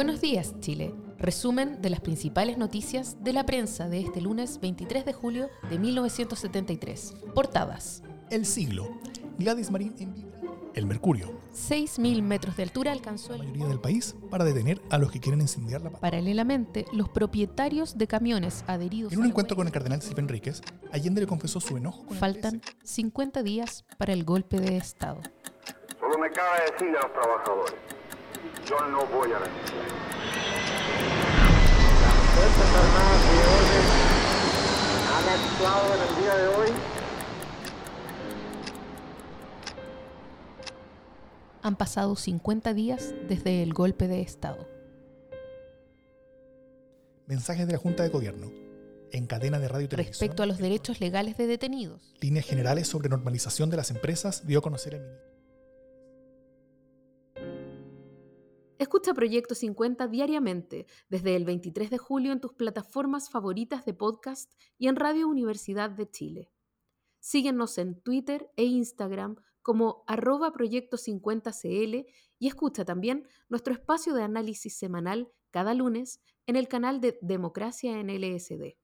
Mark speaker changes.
Speaker 1: Buenos días, Chile. Resumen de las principales noticias de la prensa de este lunes 23 de julio de 1973. Portadas.
Speaker 2: El siglo. Gladys Marín en Vibra. El Mercurio.
Speaker 1: 6.000 metros de altura alcanzó
Speaker 2: La mayoría del país para detener a los que quieren incendiar la paz.
Speaker 1: Paralelamente, los propietarios de camiones adheridos
Speaker 2: En un encuentro con el cardenal Silva Enríquez, Allende le confesó su enojo con el
Speaker 1: faltan 50 días para el golpe de Estado.
Speaker 3: Solo me cabe decirle a los trabajadores, yo no voy a renunciar. Las Fuerzas Armadas y de Orden han actuado en el día de hoy
Speaker 1: Han pasado 50 días desde el golpe de Estado.
Speaker 2: Mensajes de la Junta de Gobierno. En cadena de radio y televisión.
Speaker 1: Respecto a los derechos legales de detenidos,
Speaker 2: Líneas generales sobre normalización de las empresas dio a conocer el ministro.
Speaker 1: Escucha Proyecto 50 diariamente desde el 23 de julio en tus plataformas favoritas de podcast y en Radio Universidad de Chile. Síguenos en Twitter e Instagram como arroba Proyecto 50CL y escucha también nuestro espacio de análisis semanal cada lunes en el canal de Democracia en LSD.